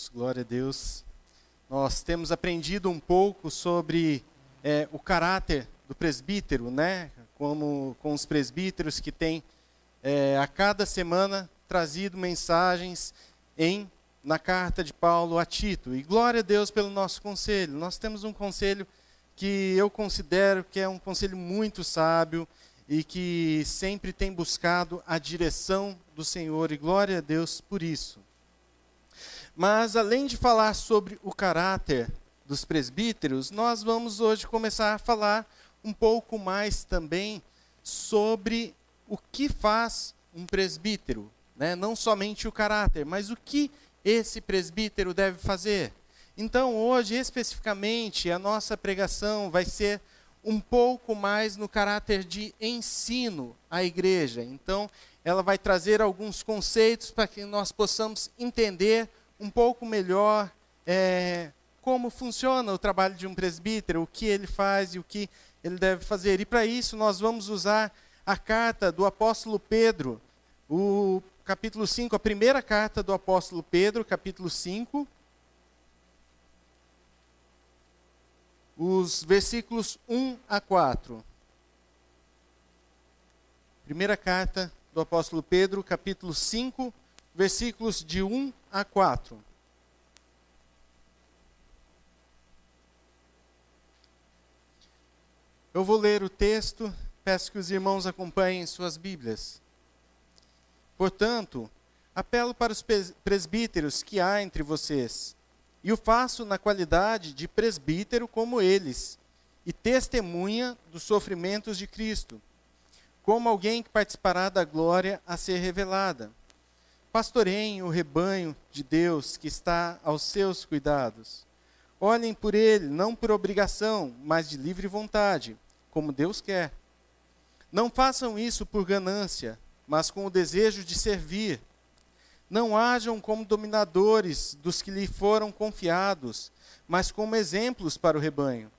Deus, glória a Deus. Nós temos aprendido um pouco sobre é, o caráter do presbítero, né? Como com os presbíteros que têm é, a cada semana trazido mensagens em na carta de Paulo a Tito. E glória a Deus pelo nosso conselho. Nós temos um conselho que eu considero que é um conselho muito sábio e que sempre tem buscado a direção do Senhor, e glória a Deus por isso. Mas, além de falar sobre o caráter dos presbíteros, nós vamos hoje começar a falar um pouco mais também sobre o que faz um presbítero. Né? Não somente o caráter, mas o que esse presbítero deve fazer. Então, hoje, especificamente, a nossa pregação vai ser um pouco mais no caráter de ensino à igreja. Então, ela vai trazer alguns conceitos para que nós possamos entender um pouco melhor é, como funciona o trabalho de um presbítero, o que ele faz e o que ele deve fazer. E para isso, nós vamos usar a carta do apóstolo Pedro, o capítulo 5, a primeira carta do apóstolo Pedro, capítulo 5. Os versículos 1 a 4. Primeira carta do apóstolo Pedro, capítulo 5, versículos de 1 a 4. Eu vou ler o texto, peço que os irmãos acompanhem suas Bíblias. Portanto, apelo para os presbíteros que há entre vocês, e o faço na qualidade de presbítero como eles, e testemunha dos sofrimentos de Cristo, como alguém que participará da glória a ser revelada. Pastoreiem o rebanho de Deus que está aos seus cuidados. Olhem por ele, não por obrigação, mas de livre vontade, como Deus quer. Não façam isso por ganância, mas com o desejo de servir. Não hajam como dominadores dos que lhe foram confiados, mas como exemplos para o rebanho.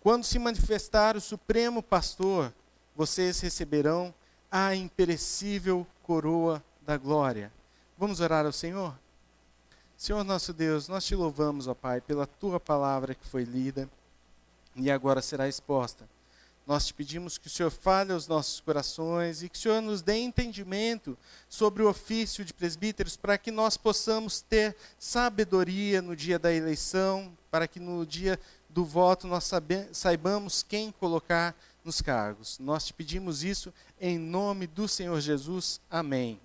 Quando se manifestar o Supremo Pastor, vocês receberão a imperecível coroa da glória. Vamos orar ao Senhor? Senhor nosso Deus, nós te louvamos, ó Pai, pela tua palavra que foi lida e agora será exposta. Nós te pedimos que o Senhor fale aos nossos corações e que o Senhor nos dê entendimento sobre o ofício de presbíteros para que nós possamos ter sabedoria no dia da eleição, para que no dia do voto nós saibamos quem colocar nos cargos. Nós te pedimos isso em nome do Senhor Jesus. Amém.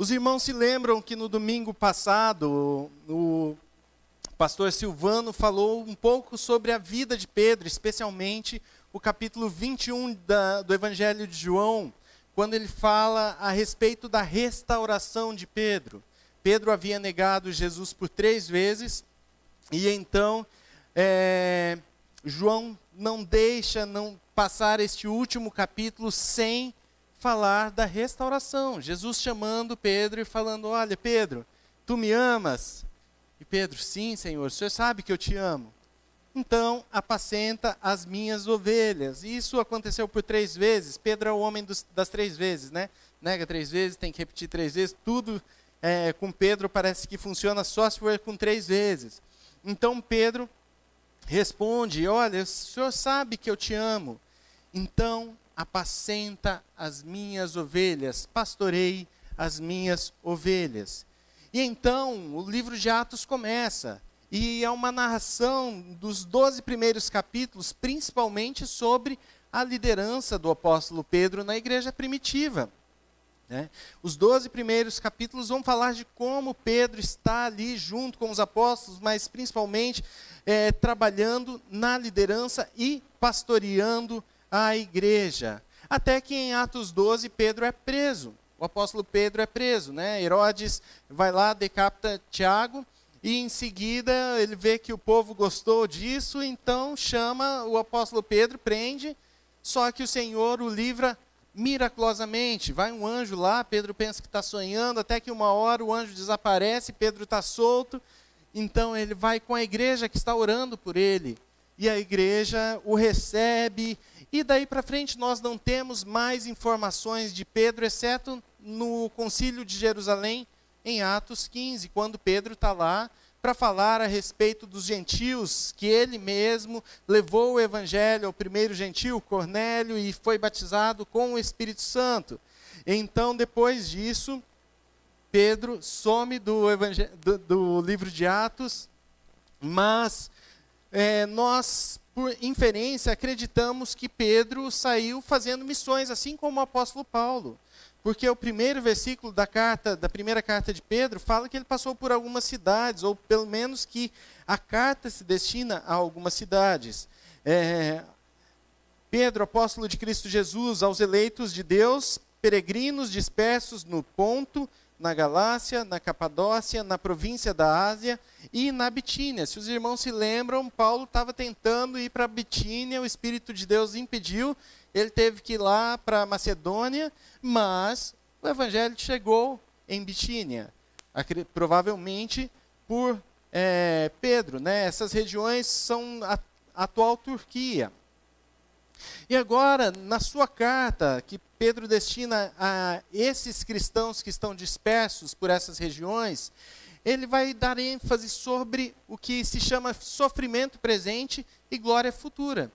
Os irmãos se lembram que no domingo passado, o pastor Silvano falou um pouco sobre a vida de Pedro, especialmente o capítulo 21 da, do Evangelho de João, quando ele fala a respeito da restauração de Pedro. Pedro havia negado Jesus por três vezes, e então é, João não deixa não passar este último capítulo sem falar da restauração. Jesus chamando Pedro e falando: Olha, Pedro, tu me amas? E Pedro, sim, Senhor, o Senhor sabe que eu te amo. Então, apacenta as minhas ovelhas. Isso aconteceu por três vezes. Pedro é o homem dos, das três vezes, né? Nega três vezes, tem que repetir três vezes. Tudo é, com Pedro parece que funciona só se for com três vezes. Então, Pedro responde: Olha, o Senhor sabe que eu te amo. Então, apacenta as minhas ovelhas, pastorei as minhas ovelhas. E então o livro de Atos começa, e é uma narração dos doze primeiros capítulos, principalmente sobre a liderança do apóstolo Pedro na igreja primitiva. Né? Os doze primeiros capítulos vão falar de como Pedro está ali junto com os apóstolos, mas principalmente é, trabalhando na liderança e pastoreando a igreja. Até que em Atos 12, Pedro é preso. O apóstolo Pedro é preso, né? Herodes vai lá, decapita Tiago, e em seguida ele vê que o povo gostou disso, então chama o apóstolo Pedro, prende, só que o Senhor o livra miraculosamente. Vai um anjo lá, Pedro pensa que está sonhando, até que uma hora o anjo desaparece, Pedro está solto, então ele vai com a igreja que está orando por ele. E a igreja o recebe E daí para frente nós não temos mais informações de Pedro, exceto no Concílio de Jerusalém, em Atos 15, quando Pedro está lá para falar a respeito dos gentios, que ele mesmo levou o evangelho ao primeiro gentio, Cornélio, e foi batizado com o Espírito Santo. Então, depois disso, Pedro some do, do, do livro de Atos, mas é, nós, por inferência, acreditamos que Pedro saiu fazendo missões, assim como o apóstolo Paulo. Porque o primeiro versículo da carta, da primeira carta de Pedro, fala que ele passou por algumas cidades, ou pelo menos que a carta se destina a algumas cidades. É, Pedro, apóstolo de Cristo Jesus, aos eleitos de Deus, peregrinos dispersos no Ponto, na Galácia, na Capadócia, na província da Ásia e na Bitínia. Se os irmãos se lembram, Paulo estava tentando ir para Bitínia, o Espírito de Deus impediu, ele teve que ir lá para Macedônia, mas o evangelho chegou em Bitínia, provavelmente por é, Pedro. Né? Essas regiões são a atual Turquia. E agora, na sua carta, que Pedro destina a esses cristãos que estão dispersos por essas regiões, ele vai dar ênfase sobre o que se chama sofrimento presente e glória futura.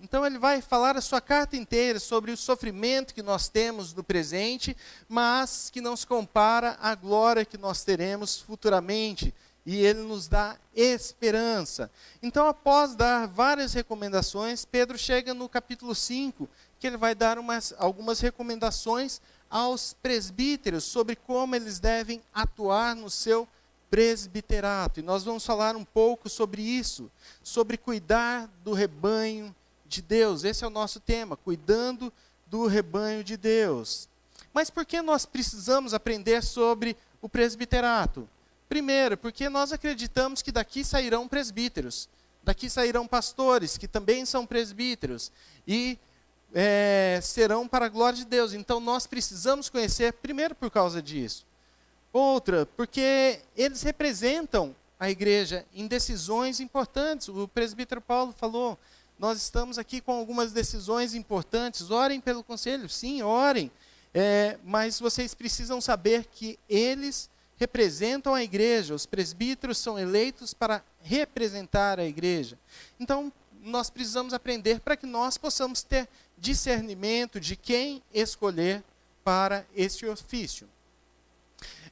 Então ele vai falar a sua carta inteira sobre o sofrimento que nós temos no presente, mas que não se compara à glória que nós teremos futuramente. E ele nos dá esperança. Então, após dar várias recomendações, Pedro chega no capítulo 5, que ele vai dar umas, algumas recomendações aos presbíteros sobre como eles devem atuar no seu presbiterato. E nós vamos falar um pouco sobre isso, sobre cuidar do rebanho de Deus. Esse é o nosso tema, cuidando do rebanho de Deus. Mas por que nós precisamos aprender sobre o presbiterato? Primeiro, porque nós acreditamos que daqui sairão presbíteros, daqui sairão pastores, que também são presbíteros, e é, serão para a glória de Deus. Então nós precisamos conhecer, primeiro por causa disso. Outra, porque eles representam a igreja em decisões importantes. O presbítero Paulo falou: nós estamos aqui com algumas decisões importantes. Orem pelo conselho, sim, orem. É, mas vocês precisam saber que eles representam a igreja. Os presbíteros são eleitos para representar a igreja. Então, nós precisamos aprender para que nós possamos ter discernimento de quem escolher para esse ofício.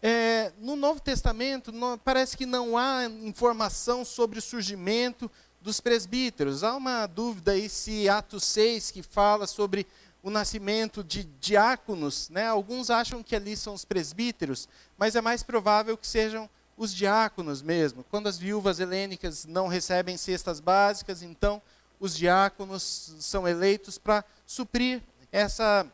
É, no Novo Testamento, não, parece que não há informação sobre o surgimento dos presbíteros. Há uma dúvida aí se Atos 6, que fala sobre o nascimento de diáconos, né? alguns acham que ali são os presbíteros, mas é mais provável que sejam os diáconos mesmo. Quando as viúvas helênicas não recebem cestas básicas, então os diáconos são eleitos para suprir essa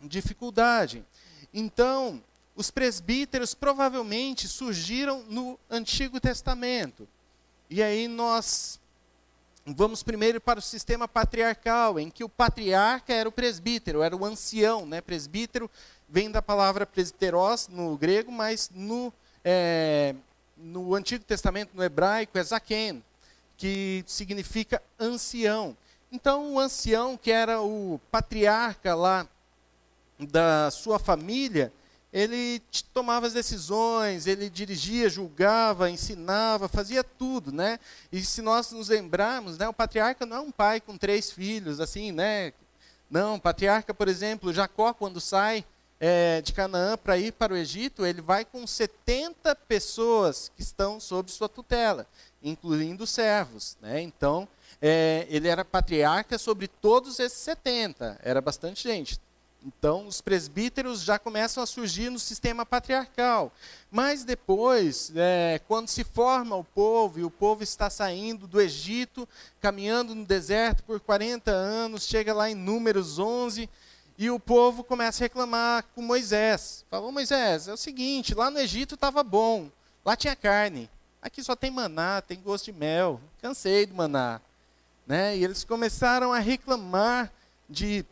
dificuldade. Então, os presbíteros provavelmente surgiram no Antigo Testamento. E aí nós vamos primeiro para o sistema patriarcal, em que o patriarca era o presbítero, era o ancião. Né? Presbítero vem da palavra presbiteros no grego, mas no, é, no Antigo Testamento, no hebraico, é zaken, que significa ancião. Então, o ancião, que era o patriarca lá da sua família, ele tomava as decisões, ele dirigia, julgava, ensinava, fazia tudo, né? E se nós nos lembrarmos, né, o patriarca não é um pai com três filhos, assim, né? Não, o patriarca, por exemplo, Jacó, quando sai é, de Canaã para ir para o Egito, ele vai com 70 pessoas que estão sob sua tutela, incluindo servos, né? Então, é, ele era patriarca sobre todos esses 70, era bastante gente. Então, os presbíteros já começam a surgir no sistema patriarcal. Mas depois, é, quando se forma o povo, e o povo está saindo do Egito, caminhando no deserto por 40 anos, chega lá em Números 11, e o povo começa a reclamar com Moisés. Falou, Moisés, é o seguinte, lá no Egito estava bom, lá tinha carne. Aqui só tem maná, tem gosto de mel. Cansei do maná. Né? E eles começaram a reclamar de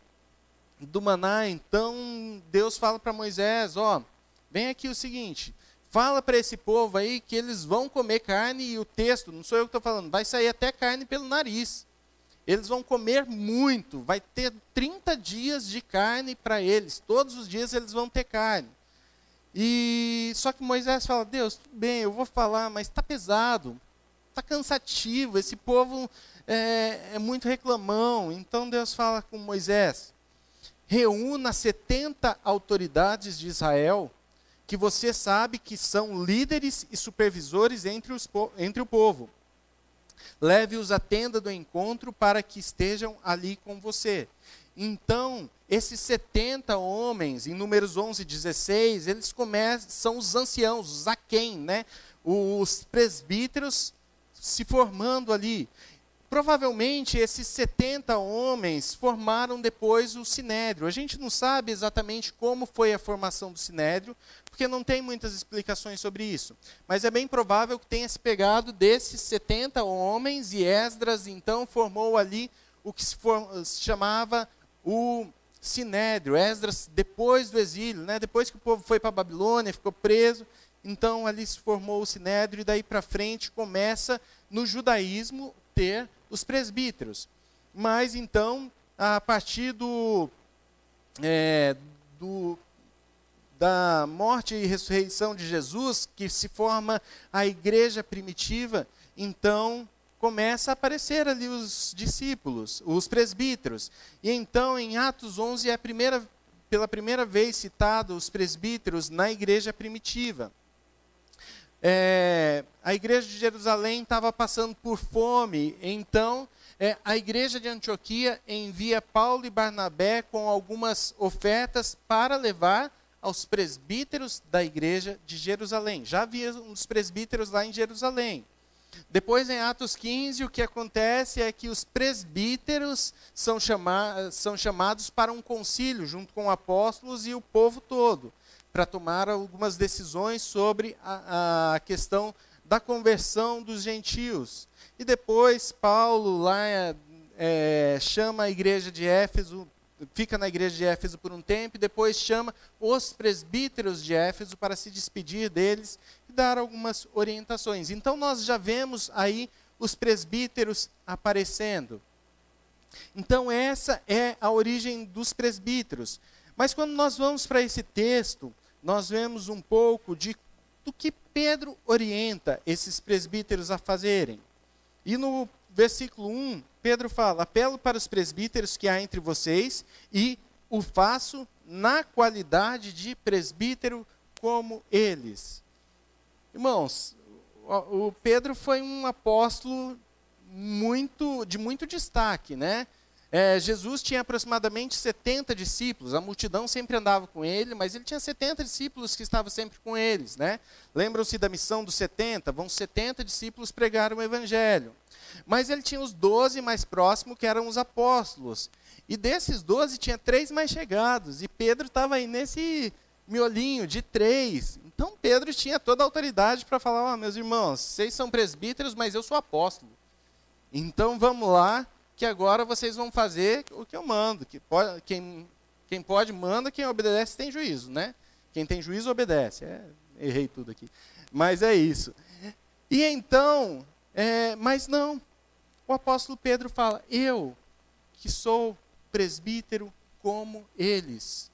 do maná, então Deus fala para Moisés, ó, vem aqui o seguinte, fala para esse povo aí que eles vão comer carne e o texto, não sou eu que estou falando, vai sair até carne pelo nariz. Eles vão comer muito, vai ter 30 dias de carne para eles. Todos os dias eles vão ter carne. E só que Moisés fala: Deus, tudo bem, eu vou falar, mas está pesado, está cansativo. Esse povo é, é muito reclamão. Então Deus fala com Moisés: reúna 70 autoridades de Israel, que você sabe que são líderes e supervisores entre, os, entre o povo. Leve-os à tenda do encontro para que estejam ali com você. Então, esses 70 homens, em números 11 e 16, eles começam, são os anciãos, os aquém, né? os presbíteros se formando ali. Provavelmente esses 70 homens formaram depois o sinédrio. A gente não sabe exatamente como foi a formação do sinédrio, porque não tem muitas explicações sobre isso. Mas é bem provável que tenha se pegado desses 70 homens e Esdras então formou ali o que se, for, se chamava o sinédrio. Esdras depois do exílio, né? depois que o povo foi para a Babilônia, ficou preso, então ali se formou o sinédrio e daí para frente começa no judaísmo ter os presbíteros. Mas então, a partir do, é, do, da morte e ressurreição de Jesus, que se forma a igreja primitiva, então começa a aparecer ali os discípulos, os presbíteros. E então, em Atos 11, é primeira, pela primeira vez citado os presbíteros na igreja primitiva. É, a igreja de Jerusalém estava passando por fome, então é, a igreja de Antioquia envia Paulo e Barnabé com algumas ofertas para levar aos presbíteros da igreja de Jerusalém. Já havia uns presbíteros lá em Jerusalém. Depois, em Atos 15, o que acontece é que os presbíteros são, chama são chamados para um concílio, junto com apóstolos e o povo todo para tomar algumas decisões sobre a, a questão da conversão dos gentios. E depois Paulo lá é, chama a igreja de Éfeso, fica na igreja de Éfeso por um tempo, e depois chama os presbíteros de Éfeso para se despedir deles e dar algumas orientações. Então nós já vemos aí os presbíteros aparecendo. Então essa é a origem dos presbíteros. Mas quando nós vamos para esse texto, nós vemos um pouco de, do que Pedro orienta esses presbíteros a fazerem. E no versículo 1, Pedro fala: apelo para os presbíteros que há entre vocês e o faço na qualidade de presbítero como eles. Irmãos, o Pedro foi um apóstolo muito de muito destaque, né? É, Jesus tinha aproximadamente 70 discípulos, a multidão sempre andava com ele, mas ele tinha 70 discípulos que estavam sempre com eles. Né? Lembram-se da missão dos 70? Vão 70 discípulos pregar o evangelho. Mas ele tinha os 12 mais próximos, que eram os apóstolos. E desses 12 tinha três mais chegados, e Pedro estava aí nesse miolinho de três. Então Pedro tinha toda a autoridade para falar: oh, meus irmãos, vocês são presbíteros, mas eu sou apóstolo. Então vamos lá, que agora vocês vão fazer o que eu mando. Que pode, quem, quem pode, manda, quem obedece tem juízo, né? Quem tem juízo obedece. É, errei tudo aqui. Mas é isso. E então, é, mas não. O apóstolo Pedro fala: Eu, que sou presbítero como eles.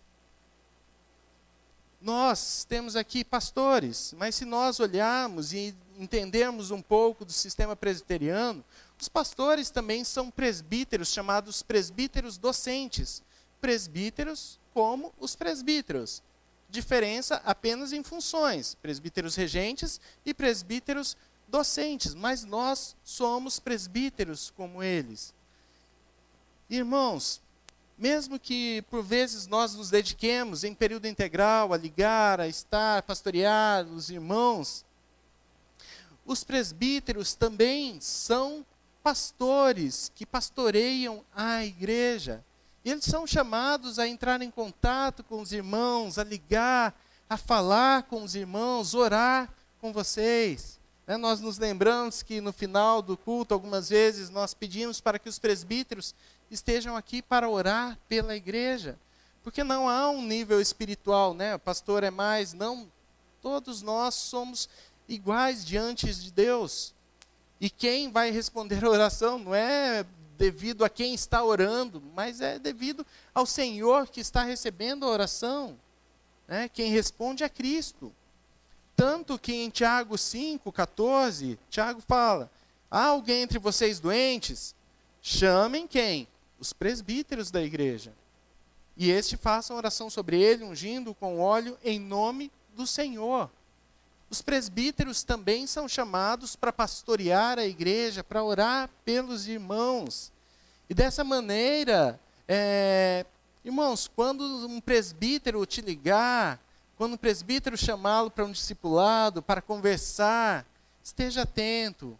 Nós temos aqui pastores, mas se nós olharmos e entendermos um pouco do sistema presbiteriano, os pastores também são presbíteros, chamados presbíteros docentes. Presbíteros como os presbíteros. Diferença apenas em funções: presbíteros regentes e presbíteros docentes. Mas nós somos presbíteros como eles. Irmãos, mesmo que por vezes nós nos dediquemos em período integral a ligar, a estar, a pastorear os irmãos, os presbíteros também são pastores que pastoreiam a igreja. Eles são chamados a entrar em contato com os irmãos, a ligar, a falar com os irmãos, orar com vocês. Né? Nós nos lembramos que no final do culto, algumas vezes, nós pedimos para que os presbíteros estejam aqui para orar pela igreja. Porque não há um nível espiritual, né? O pastor é mais, não. Todos nós somos iguais diante de Deus. E quem vai responder a oração não é devido a quem está orando, mas é devido ao Senhor que está recebendo a oração. Né? Quem responde é Cristo. Tanto que em Tiago 5, 14, Tiago fala: há alguém entre vocês doentes? Chamem quem? Os presbíteros da igreja. E este façam oração sobre ele, ungindo com óleo em nome do Senhor. Os presbíteros também são chamados para pastorear a igreja, para orar pelos irmãos. E dessa maneira, é, irmãos, quando um presbítero te ligar, quando um presbítero chamá-lo para um discipulado, para conversar, esteja atento,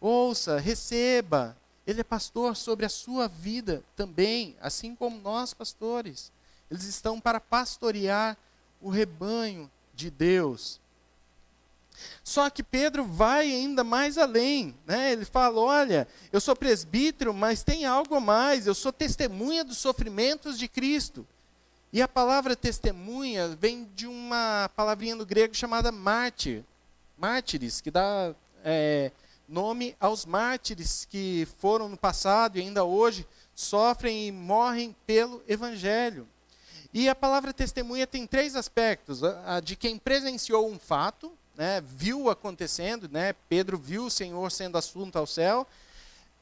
ouça, receba. Ele é pastor sobre a sua vida também, assim como nós, pastores. Eles estão para pastorear o rebanho de Deus. Só que Pedro vai ainda mais além, né? Ele fala: "Olha, eu sou presbítero, mas tem algo a mais. Eu sou testemunha dos sofrimentos de Cristo." E a palavra testemunha vem de uma palavrinha no grego chamada mártir, mártires, que dá é, nome aos mártires que foram no passado e ainda hoje sofrem e morrem pelo Evangelho. E a palavra testemunha tem três aspectos: a de quem presenciou um fato, né, viu acontecendo, né, Pedro viu o Senhor sendo assunto ao céu,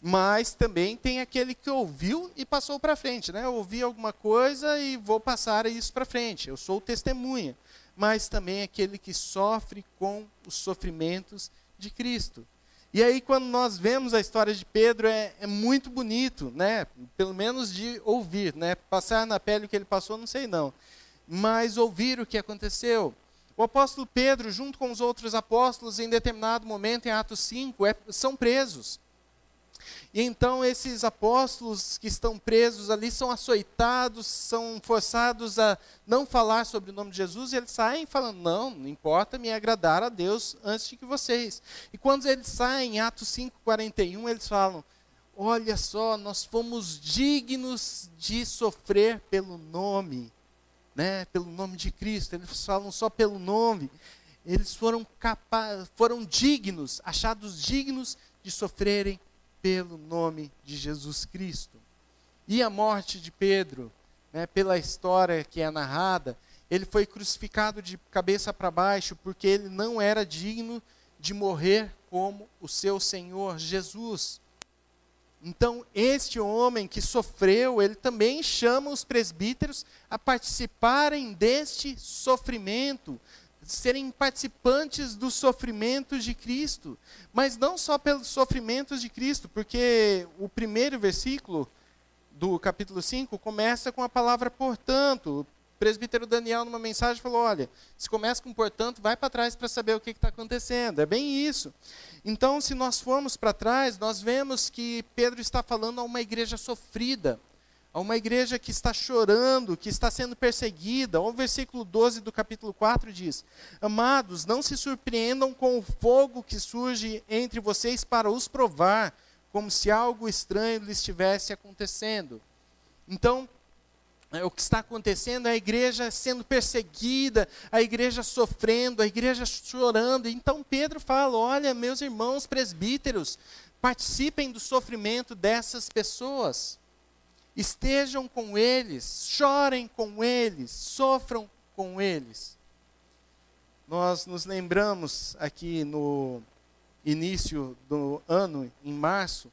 mas também tem aquele que ouviu e passou para frente, né? Eu ouvi alguma coisa e vou passar isso para frente. Eu sou testemunha. Mas também aquele que sofre com os sofrimentos de Cristo. E aí, quando nós vemos a história de Pedro, é, é, muito bonito, né? Pelo menos de ouvir, né? Passar na pele o que ele passou, não sei não. Mas ouvir o que aconteceu. O apóstolo Pedro, junto com os outros apóstolos, em determinado momento, em Atos 5, é, são presos. E então esses apóstolos que estão presos ali são açoitados, são forçados a não falar sobre o nome de Jesus, e eles saem falando: não, não importa me agradar a Deus antes de que vocês. E quando eles saem, em Atos 5,41, eles falam: olha só, nós fomos dignos de sofrer pelo nome né, pelo nome de Cristo, eles falam só pelo nome. Eles foram capazes, foram dignos, achados dignos de sofrerem pelo nome de Jesus Cristo. E a morte de Pedro, né, pela história que é narrada, ele foi crucificado de cabeça para baixo porque ele não era digno de morrer como o seu Senhor Jesus. Então, este homem que sofreu, ele também chama os presbíteros a participarem deste sofrimento, serem participantes dos sofrimentos de Cristo. Mas não só pelos sofrimentos de Cristo, porque o primeiro versículo do capítulo 5 começa com a palavra portanto presbítero Daniel, numa mensagem, falou: olha, se começa com portanto, vai para trás para saber o que está acontecendo. É bem isso. Então, se nós formos para trás, nós vemos que Pedro está falando a uma igreja sofrida, a uma igreja que está chorando, que está sendo perseguida. O versículo 12 do capítulo 4 diz: Amados, não se surpreendam com o fogo que surge entre vocês para os provar, como se algo estranho lhes estivesse acontecendo. Então, é, o que está acontecendo é a igreja sendo perseguida, a igreja sofrendo, a igreja chorando. Então Pedro fala: Olha, meus irmãos presbíteros, participem do sofrimento dessas pessoas. Estejam com eles, chorem com eles, sofram com eles. Nós nos lembramos aqui no início do ano, em março,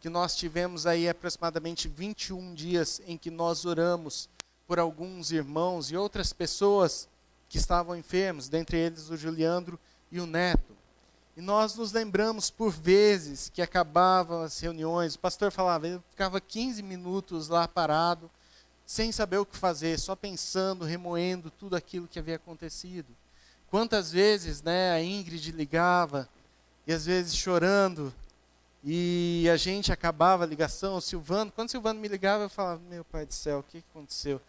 que nós tivemos aí aproximadamente 21 dias em que nós oramos por alguns irmãos e outras pessoas que estavam enfermos, dentre eles o Juliandro e o Neto. E nós nos lembramos por vezes que acabavam as reuniões, o pastor falava, ele ficava 15 minutos lá parado, sem saber o que fazer, só pensando, remoendo tudo aquilo que havia acontecido. Quantas vezes, né, a Ingrid ligava e às vezes chorando, e a gente acabava a ligação, o Silvano, quando o Silvano me ligava, eu falava, meu pai do céu, o que aconteceu?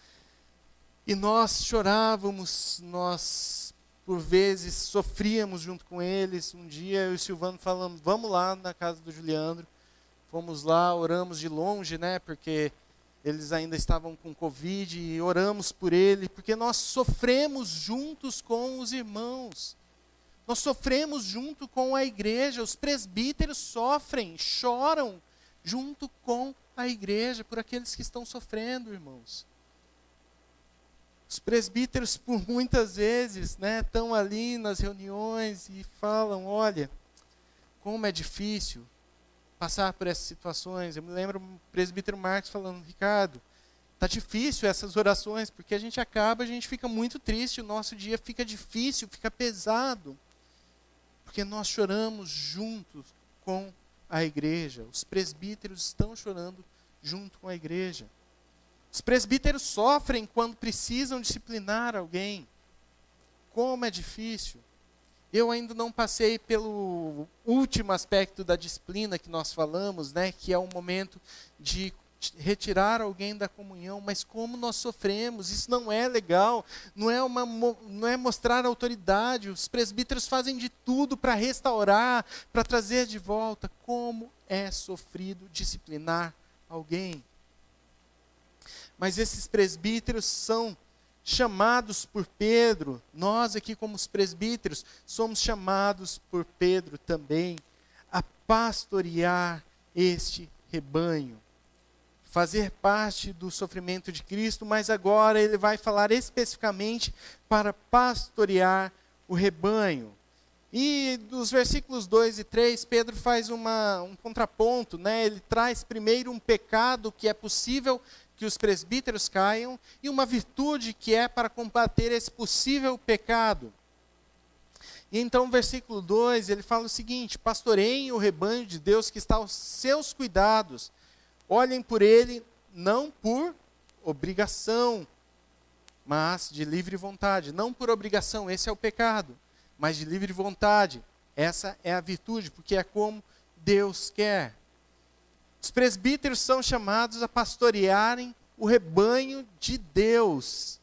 E nós chorávamos, nós por vezes sofríamos junto com eles. Um dia eu e o Silvano falamos, vamos lá na casa do Juliandro. Fomos lá, oramos de longe, né? Porque eles ainda estavam com Covid e oramos por ele, porque nós sofremos juntos com os irmãos. Nós sofremos junto com a igreja, os presbíteros sofrem, choram junto com a igreja, por aqueles que estão sofrendo, irmãos. Os presbíteros, por muitas vezes, né, estão ali nas reuniões e falam: olha, como é difícil passar por essas situações. Eu me lembro o presbítero Marcos falando: Ricardo, tá difícil essas orações, porque a gente acaba, a gente fica muito triste, o nosso dia fica difícil, fica pesado. Porque nós choramos juntos com a igreja. Os presbíteros estão chorando junto com a igreja. Os presbíteros sofrem quando precisam disciplinar alguém. Como é difícil. Eu ainda não passei pelo último aspecto da disciplina que nós falamos, né, que é o momento de retirar alguém da comunhão, mas como nós sofremos, isso não é legal, não é, uma, não é mostrar autoridade, os presbíteros fazem de tudo para restaurar, para trazer de volta, como é sofrido disciplinar alguém. Mas esses presbíteros são chamados por Pedro, nós aqui, como os presbíteros, somos chamados por Pedro também a pastorear este rebanho, fazer parte do sofrimento de Cristo, mas agora ele vai falar especificamente para pastorear o rebanho. E dos versículos 2 e 3, Pedro faz uma, um contraponto, né? ele traz primeiro um pecado que é possível que os presbíteros caiam e uma virtude que é para combater esse possível pecado. E então, versículo 2, ele fala o seguinte: Pastoreiem o rebanho de Deus que está aos seus cuidados, olhem por ele não por obrigação, mas de livre vontade. Não por obrigação, esse é o pecado, mas de livre vontade. Essa é a virtude, porque é como Deus quer. Os presbíteros são chamados a pastorearem o rebanho de Deus.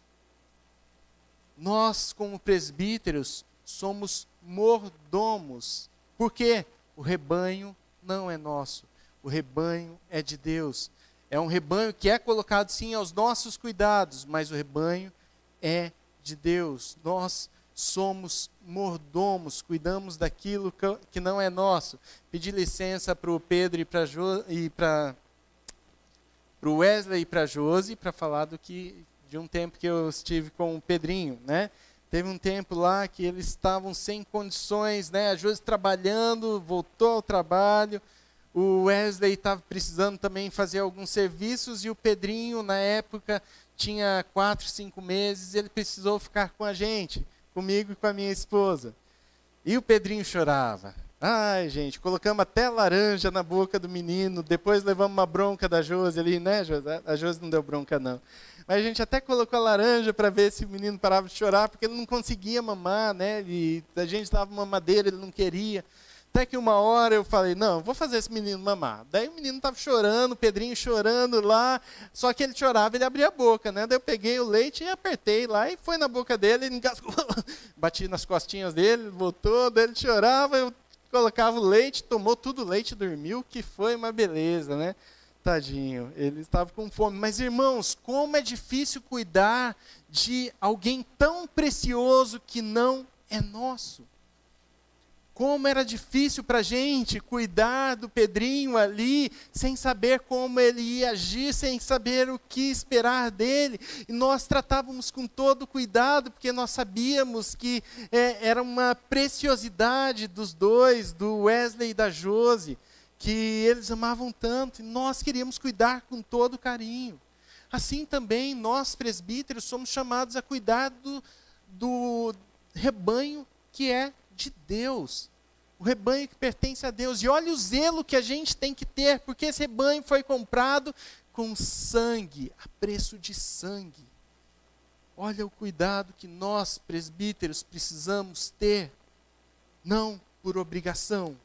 Nós, como presbíteros, somos mordomos. Porque o rebanho não é nosso, o rebanho é de Deus. É um rebanho que é colocado sim aos nossos cuidados, mas o rebanho é de Deus. Nós somos mordomos, cuidamos daquilo que não é nosso. Pedi licença para o Pedro e para para o Wesley e para a Josi para falar do que de um tempo que eu estive com o Pedrinho, né? Teve um tempo lá que eles estavam sem condições, né? A Josi trabalhando, voltou ao trabalho. O Wesley estava precisando também fazer alguns serviços e o Pedrinho, na época, tinha quatro, cinco meses, ele precisou ficar com a gente comigo e com a minha esposa. E o Pedrinho chorava. Ai, gente, colocamos até laranja na boca do menino, depois levamos uma bronca da Josi ali, né, Josi? A Josi não deu bronca, não. Mas a gente até colocou a laranja para ver se o menino parava de chorar, porque ele não conseguia mamar, né? E a gente dava mamadeira, ele não queria. Até que uma hora eu falei, não, vou fazer esse menino mamar. Daí o menino estava chorando, o Pedrinho chorando lá, só que ele chorava, ele abria a boca, né? Daí eu peguei o leite e apertei lá e foi na boca dele, ele engasgou, bati nas costinhas dele, voltou, daí ele chorava, eu colocava o leite, tomou tudo o leite, dormiu, que foi uma beleza, né? Tadinho, ele estava com fome. Mas irmãos, como é difícil cuidar de alguém tão precioso que não é nosso. Como era difícil para a gente cuidar do Pedrinho ali, sem saber como ele ia agir, sem saber o que esperar dele. E nós tratávamos com todo cuidado, porque nós sabíamos que é, era uma preciosidade dos dois, do Wesley e da Josi, que eles amavam tanto, e nós queríamos cuidar com todo carinho. Assim também, nós presbíteros somos chamados a cuidar do, do rebanho que é de Deus. O rebanho que pertence a Deus. E olha o zelo que a gente tem que ter, porque esse rebanho foi comprado com sangue, a preço de sangue. Olha o cuidado que nós, presbíteros, precisamos ter, não por obrigação,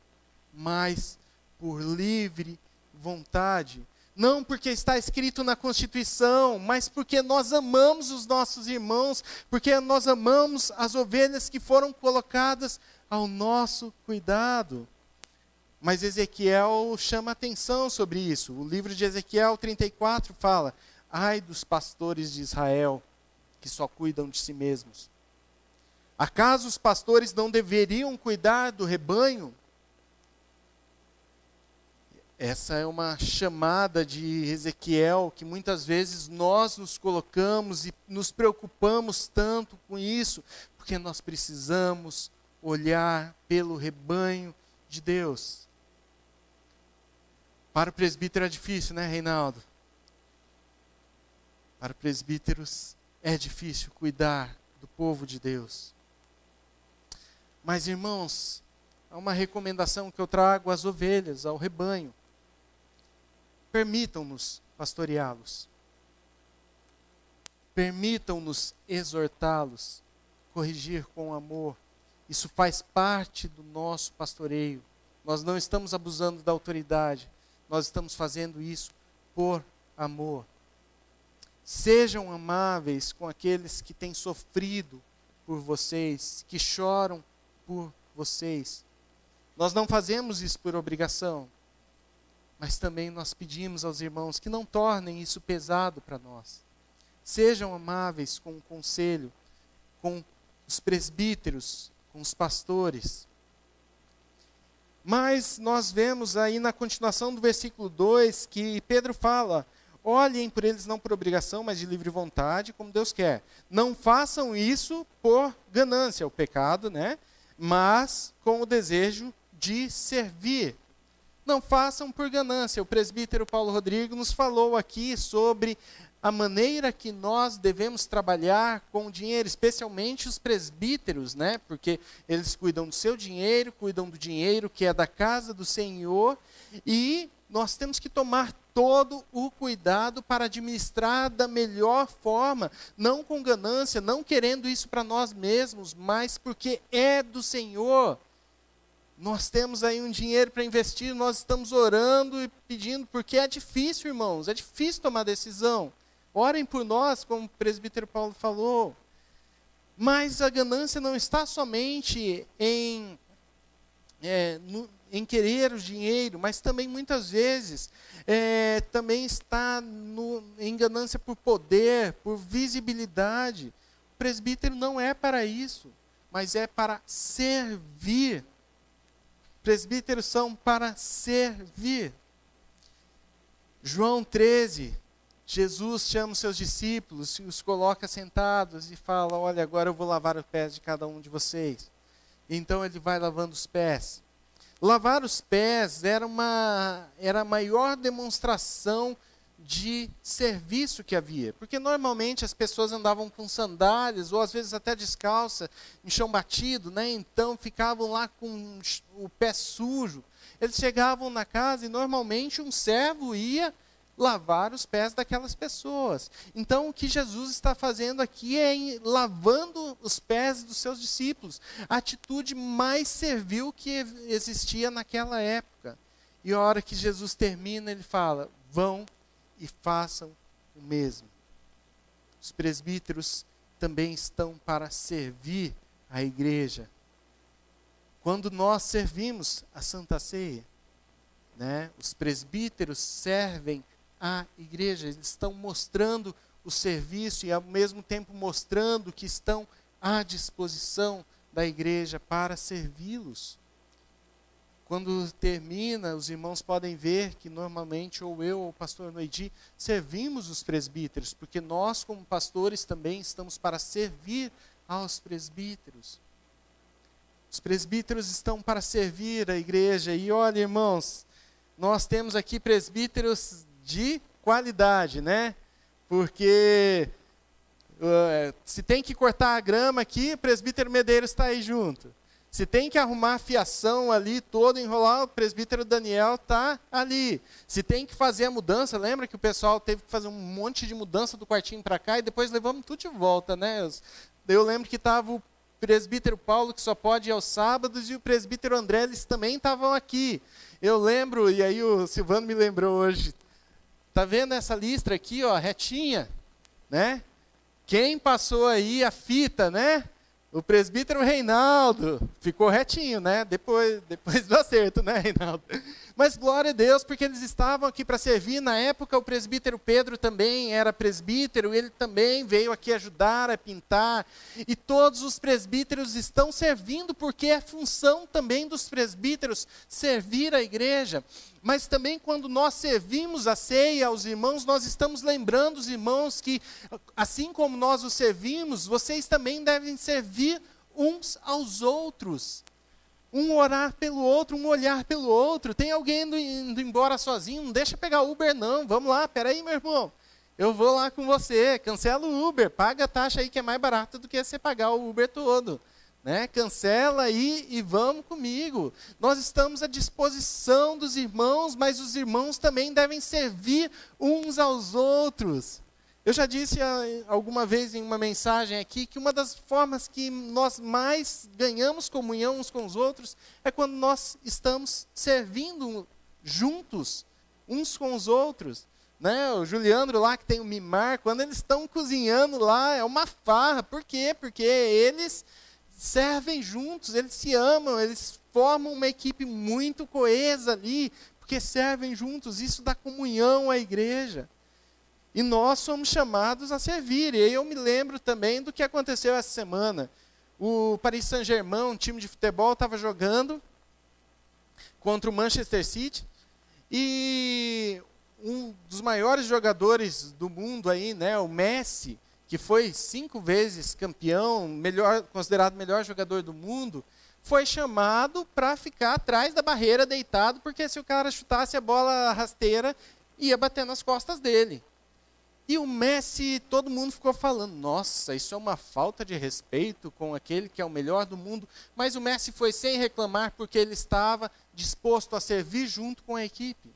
mas por livre vontade. Não porque está escrito na Constituição, mas porque nós amamos os nossos irmãos, porque nós amamos as ovelhas que foram colocadas ao nosso cuidado. Mas Ezequiel chama atenção sobre isso. O livro de Ezequiel 34 fala: Ai dos pastores de Israel, que só cuidam de si mesmos. Acaso os pastores não deveriam cuidar do rebanho? Essa é uma chamada de Ezequiel que muitas vezes nós nos colocamos e nos preocupamos tanto com isso, porque nós precisamos olhar pelo rebanho de Deus. Para o presbítero é difícil, né, Reinaldo? Para presbíteros é difícil cuidar do povo de Deus. Mas, irmãos, há uma recomendação que eu trago às ovelhas, ao rebanho. Permitam-nos pastoreá-los. Permitam-nos exortá-los, corrigir com amor. Isso faz parte do nosso pastoreio. Nós não estamos abusando da autoridade, nós estamos fazendo isso por amor. Sejam amáveis com aqueles que têm sofrido por vocês, que choram por vocês. Nós não fazemos isso por obrigação, mas também nós pedimos aos irmãos que não tornem isso pesado para nós. Sejam amáveis com o conselho, com os presbíteros, com os pastores. Mas nós vemos aí na continuação do versículo 2 que Pedro fala: Olhem por eles não por obrigação, mas de livre vontade, como Deus quer. Não façam isso por ganância, o pecado, né? Mas com o desejo de servir. Não façam por ganância. O presbítero Paulo Rodrigo nos falou aqui sobre a maneira que nós devemos trabalhar com o dinheiro, especialmente os presbíteros, né? Porque eles cuidam do seu dinheiro, cuidam do dinheiro que é da casa do Senhor, e nós temos que tomar todo o cuidado para administrar da melhor forma, não com ganância, não querendo isso para nós mesmos, mas porque é do Senhor. Nós temos aí um dinheiro para investir, nós estamos orando e pedindo, porque é difícil, irmãos, é difícil tomar decisão. Orem por nós, como o presbítero Paulo falou. Mas a ganância não está somente em, é, no, em querer o dinheiro, mas também muitas vezes é, também está no, em ganância por poder, por visibilidade. O presbítero não é para isso, mas é para servir. Presbíteros são para servir. João 13, Jesus chama os seus discípulos os coloca sentados e fala: Olha, agora eu vou lavar os pés de cada um de vocês. Então ele vai lavando os pés. Lavar os pés era, uma, era a maior demonstração de serviço que havia. Porque normalmente as pessoas andavam com sandálias, ou às vezes até descalça, em chão batido, né? então ficavam lá com o pé sujo. Eles chegavam na casa e normalmente um servo ia lavar os pés daquelas pessoas. Então, o que Jesus está fazendo aqui é lavando os pés dos seus discípulos, a atitude mais servil que existia naquela época. E a hora que Jesus termina, ele fala: vão e façam o mesmo. Os presbíteros também estão para servir a igreja. Quando nós servimos a Santa Ceia, né, os presbíteros servem à igreja. Eles estão mostrando o serviço e, ao mesmo tempo, mostrando que estão à disposição da igreja para servi-los. Quando termina, os irmãos podem ver que normalmente ou eu ou o pastor Noidi servimos os presbíteros, porque nós, como pastores, também estamos para servir aos presbíteros. Os presbíteros estão para servir a igreja. E olha, irmãos, nós temos aqui presbíteros de qualidade, né? Porque uh, se tem que cortar a grama aqui, o presbítero Medeiros está aí junto. Se tem que arrumar a fiação ali, todo enrolar, o presbítero Daniel está ali. Se tem que fazer a mudança, lembra que o pessoal teve que fazer um monte de mudança do quartinho para cá e depois levamos tudo de volta, né? Eu lembro que estava o presbítero Paulo, que só pode ir aos sábados, e o presbítero André, eles também estavam aqui. Eu lembro, e aí o Silvano me lembrou hoje, Tá vendo essa lista aqui, ó, retinha, né? Quem passou aí a fita, né? O presbítero Reinaldo ficou retinho, né? Depois, depois do acerto, né, Reinaldo? Mas glória a Deus, porque eles estavam aqui para servir. Na época, o presbítero Pedro também era presbítero, ele também veio aqui ajudar a pintar. E todos os presbíteros estão servindo, porque é função também dos presbíteros servir a igreja. Mas também quando nós servimos a ceia aos irmãos, nós estamos lembrando os irmãos que, assim como nós os servimos, vocês também devem servir uns aos outros um orar pelo outro, um olhar pelo outro. Tem alguém indo, indo embora sozinho, não deixa pegar Uber não. Vamos lá, peraí, meu irmão. Eu vou lá com você, cancela o Uber, paga a taxa aí que é mais barata do que você pagar o Uber todo. Né? Cancela aí e vamos comigo. Nós estamos à disposição dos irmãos, mas os irmãos também devem servir uns aos outros. Eu já disse ah, alguma vez em uma mensagem aqui que uma das formas que nós mais ganhamos comunhão uns com os outros é quando nós estamos servindo juntos uns com os outros. Né? O Juliandro lá que tem o Mimar, quando eles estão cozinhando lá, é uma farra. Por quê? Porque eles servem juntos, eles se amam, eles formam uma equipe muito coesa ali, porque servem juntos. Isso dá comunhão à igreja. E nós somos chamados a servir. E eu me lembro também do que aconteceu essa semana. O Paris Saint-Germain, um time de futebol, estava jogando contra o Manchester City. E um dos maiores jogadores do mundo aí, né, o Messi, que foi cinco vezes campeão, melhor, considerado melhor jogador do mundo, foi chamado para ficar atrás da barreira deitado, porque se o cara chutasse a bola rasteira, ia bater nas costas dele. E o Messi, todo mundo ficou falando: nossa, isso é uma falta de respeito com aquele que é o melhor do mundo. Mas o Messi foi sem reclamar porque ele estava disposto a servir junto com a equipe.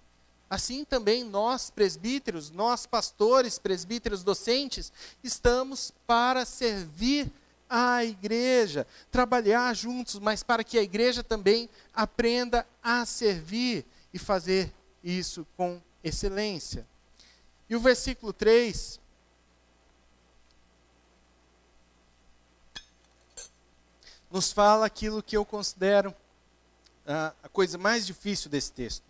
Assim também nós, presbíteros, nós, pastores, presbíteros, docentes, estamos para servir a igreja, trabalhar juntos, mas para que a igreja também aprenda a servir e fazer isso com excelência. E o versículo 3 nos fala aquilo que eu considero a, a coisa mais difícil desse texto.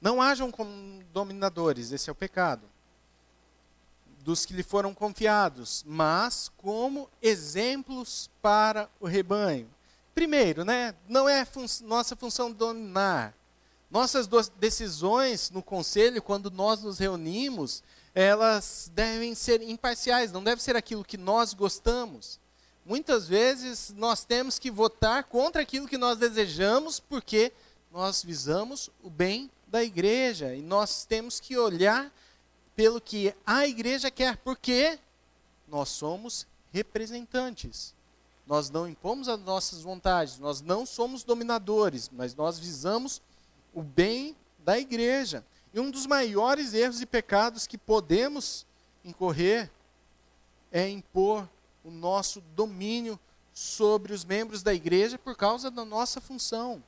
Não hajam como dominadores, esse é o pecado, dos que lhe foram confiados, mas como exemplos para o rebanho. Primeiro, né, não é fun nossa função dominar, nossas decisões no conselho, quando nós nos reunimos, elas devem ser imparciais, não deve ser aquilo que nós gostamos. Muitas vezes nós temos que votar contra aquilo que nós desejamos, porque nós visamos o bem da igreja e nós temos que olhar pelo que a igreja quer, porque nós somos representantes. Nós não impomos as nossas vontades, nós não somos dominadores, mas nós visamos o bem da igreja. E um dos maiores erros e pecados que podemos incorrer é impor o nosso domínio sobre os membros da igreja por causa da nossa função.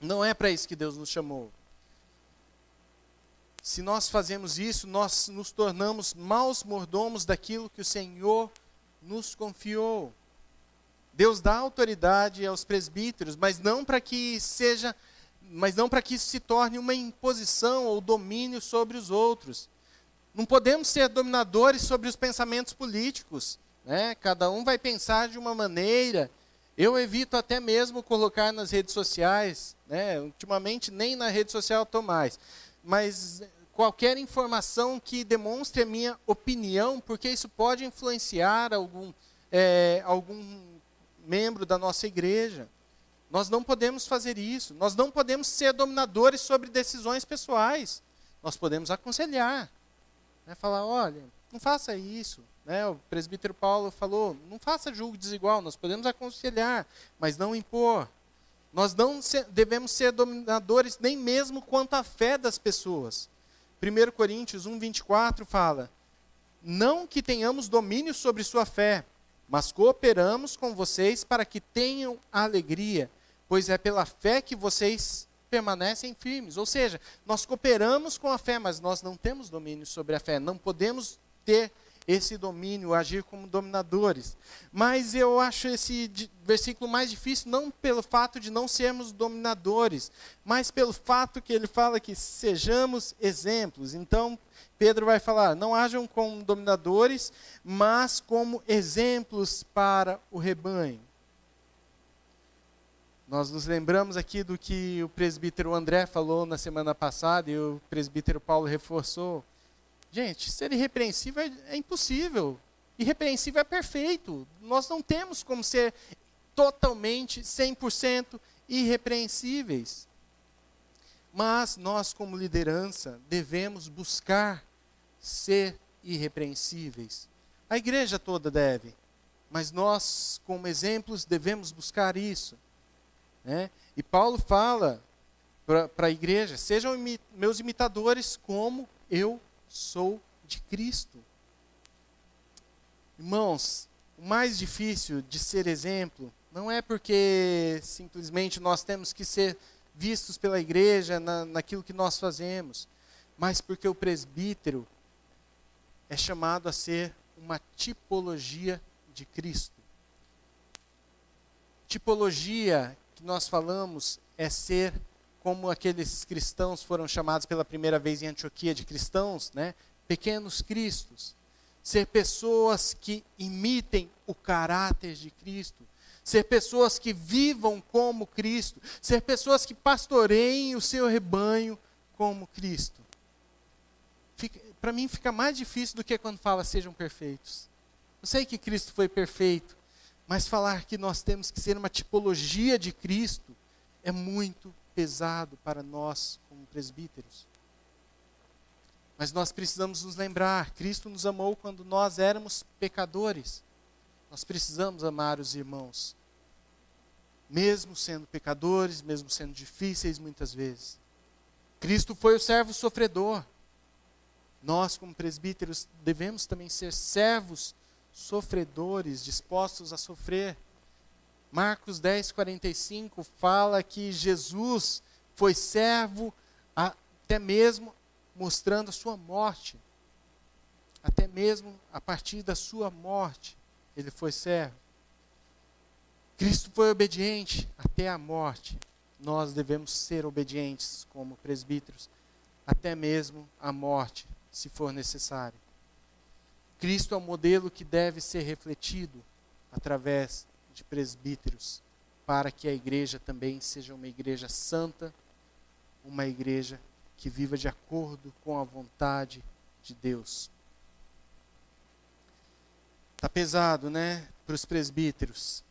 Não é para isso que Deus nos chamou. Se nós fazemos isso, nós nos tornamos maus mordomos daquilo que o Senhor nos confiou. Deus dá autoridade aos presbíteros, mas não para que seja mas não para que isso se torne uma imposição ou domínio sobre os outros. Não podemos ser dominadores sobre os pensamentos políticos. Né? Cada um vai pensar de uma maneira. Eu evito até mesmo colocar nas redes sociais, né? ultimamente nem na rede social estou mais, mas qualquer informação que demonstre a minha opinião, porque isso pode influenciar algum, é, algum membro da nossa igreja. Nós não podemos fazer isso. Nós não podemos ser dominadores sobre decisões pessoais. Nós podemos aconselhar. Né? Falar, olha, não faça isso. Né? O presbítero Paulo falou, não faça julgo desigual. Nós podemos aconselhar, mas não impor. Nós não devemos ser dominadores nem mesmo quanto à fé das pessoas. 1 Coríntios 1, 24 fala, não que tenhamos domínio sobre sua fé, mas cooperamos com vocês para que tenham alegria pois é pela fé que vocês permanecem firmes. Ou seja, nós cooperamos com a fé, mas nós não temos domínio sobre a fé. Não podemos ter esse domínio, agir como dominadores. Mas eu acho esse versículo mais difícil não pelo fato de não sermos dominadores, mas pelo fato que ele fala que sejamos exemplos. Então, Pedro vai falar: não hajam como dominadores, mas como exemplos para o rebanho. Nós nos lembramos aqui do que o presbítero André falou na semana passada e o presbítero Paulo reforçou. Gente, ser irrepreensível é, é impossível. Irrepreensível é perfeito. Nós não temos como ser totalmente, 100% irrepreensíveis. Mas nós, como liderança, devemos buscar ser irrepreensíveis. A igreja toda deve, mas nós, como exemplos, devemos buscar isso. Né? E Paulo fala para a igreja: sejam imi meus imitadores como eu sou de Cristo. Irmãos, o mais difícil de ser exemplo não é porque simplesmente nós temos que ser vistos pela igreja na, naquilo que nós fazemos, mas porque o presbítero é chamado a ser uma tipologia de Cristo. Tipologia que nós falamos é ser como aqueles cristãos foram chamados pela primeira vez em Antioquia de cristãos, né? Pequenos cristos. Ser pessoas que imitem o caráter de Cristo. Ser pessoas que vivam como Cristo. Ser pessoas que pastoreiem o seu rebanho como Cristo. Para mim fica mais difícil do que quando fala sejam perfeitos. Eu sei que Cristo foi perfeito, mas falar que nós temos que ser uma tipologia de Cristo é muito pesado para nós como presbíteros. Mas nós precisamos nos lembrar: Cristo nos amou quando nós éramos pecadores. Nós precisamos amar os irmãos, mesmo sendo pecadores, mesmo sendo difíceis muitas vezes. Cristo foi o servo sofredor. Nós, como presbíteros, devemos também ser servos sofredores, dispostos a sofrer. Marcos 10, 45 fala que Jesus foi servo até mesmo mostrando a sua morte. Até mesmo a partir da sua morte, ele foi servo. Cristo foi obediente até a morte. Nós devemos ser obedientes como presbíteros, até mesmo a morte, se for necessário. Cristo é o modelo que deve ser refletido através de presbíteros, para que a igreja também seja uma igreja santa, uma igreja que viva de acordo com a vontade de Deus. Está pesado, né, para os presbíteros.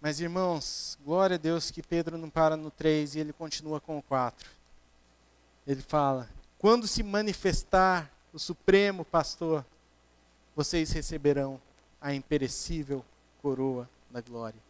Mas, irmãos, glória a Deus que Pedro não para no 3 e ele continua com o 4. Ele fala: quando se manifestar o Supremo Pastor, vocês receberão a imperecível coroa da glória.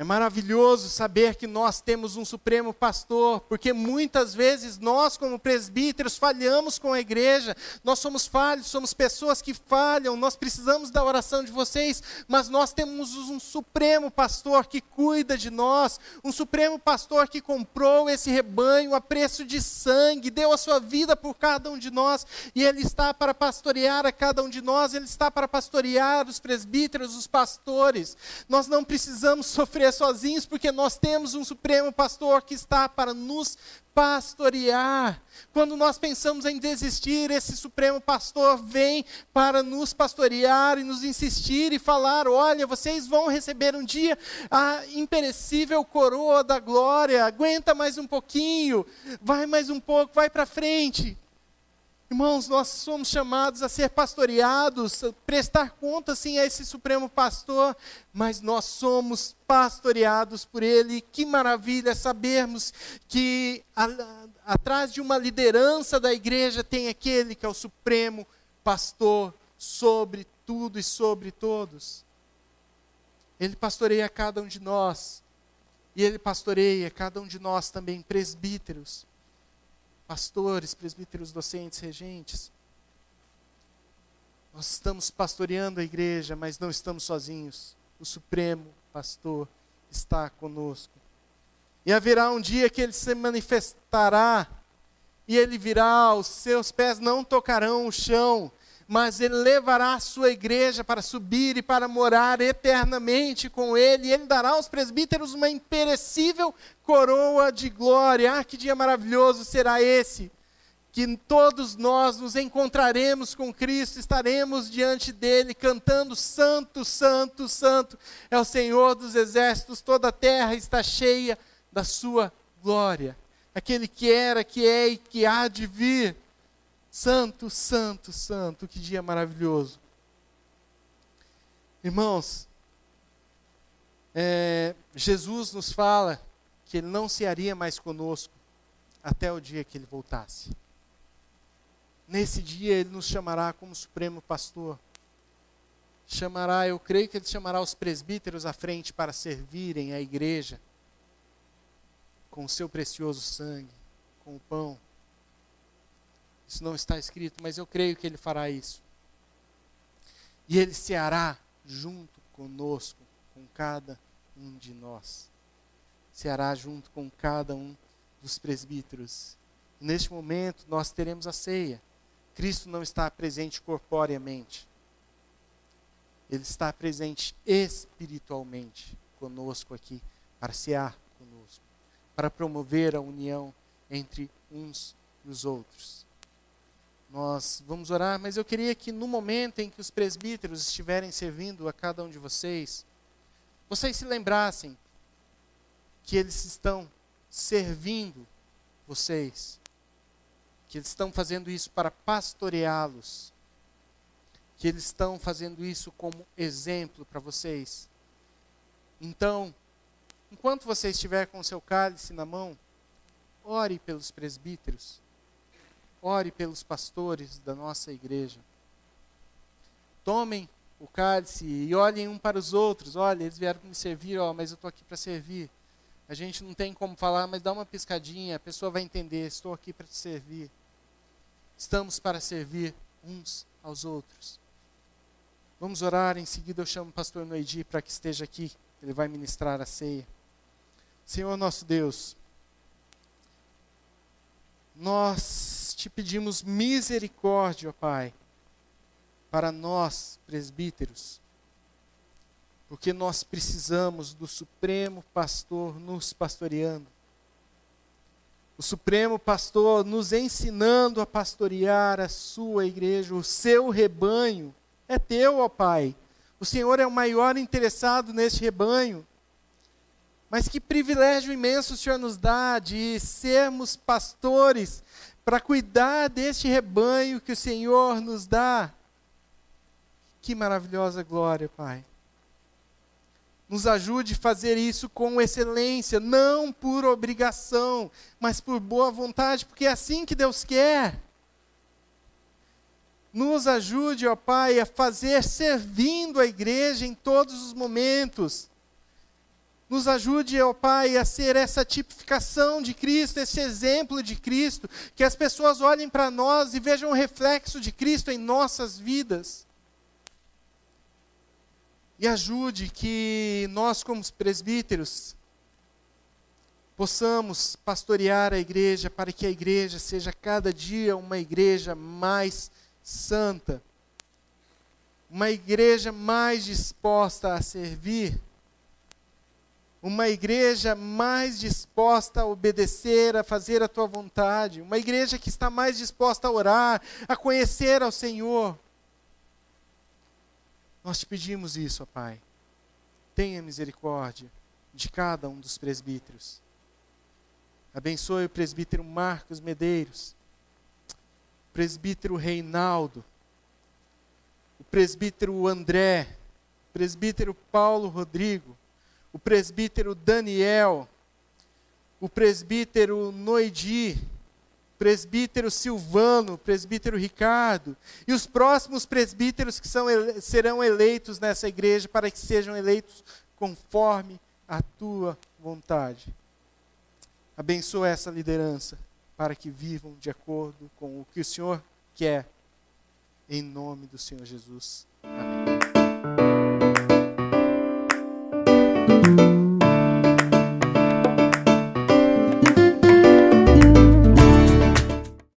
É maravilhoso saber que nós temos um supremo pastor, porque muitas vezes nós, como presbíteros, falhamos com a igreja. Nós somos falhos, somos pessoas que falham, nós precisamos da oração de vocês, mas nós temos um supremo pastor que cuida de nós, um supremo pastor que comprou esse rebanho a preço de sangue, deu a sua vida por cada um de nós, e ele está para pastorear a cada um de nós, ele está para pastorear os presbíteros, os pastores. Nós não precisamos sofrer viver sozinhos, porque nós temos um Supremo Pastor que está para nos pastorear. Quando nós pensamos em desistir, esse Supremo Pastor vem para nos pastorear e nos insistir e falar: olha, vocês vão receber um dia a imperecível coroa da glória, aguenta mais um pouquinho, vai mais um pouco, vai para frente. Irmãos, nós somos chamados a ser pastoreados, a prestar conta sim a esse Supremo Pastor, mas nós somos pastoreados por Ele. Que maravilha sabermos que a, atrás de uma liderança da igreja tem aquele que é o Supremo Pastor sobre tudo e sobre todos. Ele pastoreia cada um de nós, e Ele pastoreia cada um de nós também, presbíteros pastores, presbíteros, docentes, regentes. Nós estamos pastoreando a igreja, mas não estamos sozinhos. O Supremo Pastor está conosco. E haverá um dia que ele se manifestará, e ele virá, os seus pés não tocarão o chão, mas Ele levará a sua igreja para subir e para morar eternamente com Ele. E Ele dará aos presbíteros uma imperecível coroa de glória. Ah, que dia maravilhoso será esse! Que todos nós nos encontraremos com Cristo, estaremos diante dele cantando: Santo, Santo, Santo é o Senhor dos exércitos, toda a terra está cheia da sua glória. Aquele que era, que é e que há de vir. Santo, Santo, Santo, que dia maravilhoso. Irmãos, é, Jesus nos fala que Ele não se haria mais conosco até o dia que Ele voltasse. Nesse dia Ele nos chamará como Supremo Pastor. Chamará, eu creio que Ele chamará os presbíteros à frente para servirem a igreja com o seu precioso sangue, com o pão isso não está escrito, mas eu creio que ele fará isso. E ele se hará junto conosco, com cada um de nós. Se hará junto com cada um dos presbíteros. Neste momento, nós teremos a ceia. Cristo não está presente corporeamente. Ele está presente espiritualmente conosco aqui, para cear conosco, para promover a união entre uns e os outros nós vamos orar, mas eu queria que no momento em que os presbíteros estiverem servindo a cada um de vocês, vocês se lembrassem que eles estão servindo vocês, que eles estão fazendo isso para pastoreá-los, que eles estão fazendo isso como exemplo para vocês. Então, enquanto você estiver com o seu cálice na mão, ore pelos presbíteros Ore pelos pastores da nossa igreja. Tomem o cálice e olhem um para os outros. Olha, eles vieram me servir, ó, mas eu estou aqui para servir. A gente não tem como falar, mas dá uma piscadinha, a pessoa vai entender. Estou aqui para te servir. Estamos para servir uns aos outros. Vamos orar, em seguida eu chamo o pastor Noedi para que esteja aqui. Ele vai ministrar a ceia. Senhor nosso Deus, nós te pedimos misericórdia, ó Pai, para nós, presbíteros, porque nós precisamos do Supremo Pastor nos pastoreando. O Supremo Pastor nos ensinando a pastorear a sua igreja, o seu rebanho. É teu, ó Pai. O Senhor é o maior interessado neste rebanho. Mas que privilégio imenso o Senhor nos dá de sermos pastores para cuidar deste rebanho que o Senhor nos dá. Que maravilhosa glória, Pai. Nos ajude a fazer isso com excelência, não por obrigação, mas por boa vontade, porque é assim que Deus quer. Nos ajude, ó Pai, a fazer servindo a igreja em todos os momentos nos ajude, ó Pai, a ser essa tipificação de Cristo, esse exemplo de Cristo, que as pessoas olhem para nós e vejam o reflexo de Cristo em nossas vidas. E ajude que nós, como presbíteros, possamos pastorear a igreja para que a igreja seja cada dia uma igreja mais santa, uma igreja mais disposta a servir uma igreja mais disposta a obedecer, a fazer a tua vontade, uma igreja que está mais disposta a orar, a conhecer ao Senhor. Nós te pedimos isso, ó Pai. Tenha misericórdia de cada um dos presbíteros. Abençoe o presbítero Marcos Medeiros, o presbítero Reinaldo, o presbítero André, o presbítero Paulo Rodrigo, o presbítero Daniel, o presbítero Noidi, presbítero Silvano, presbítero Ricardo, e os próximos presbíteros que são, serão eleitos nessa igreja, para que sejam eleitos conforme a tua vontade. Abençoa essa liderança, para que vivam de acordo com o que o Senhor quer, em nome do Senhor Jesus. Amém. Thank you.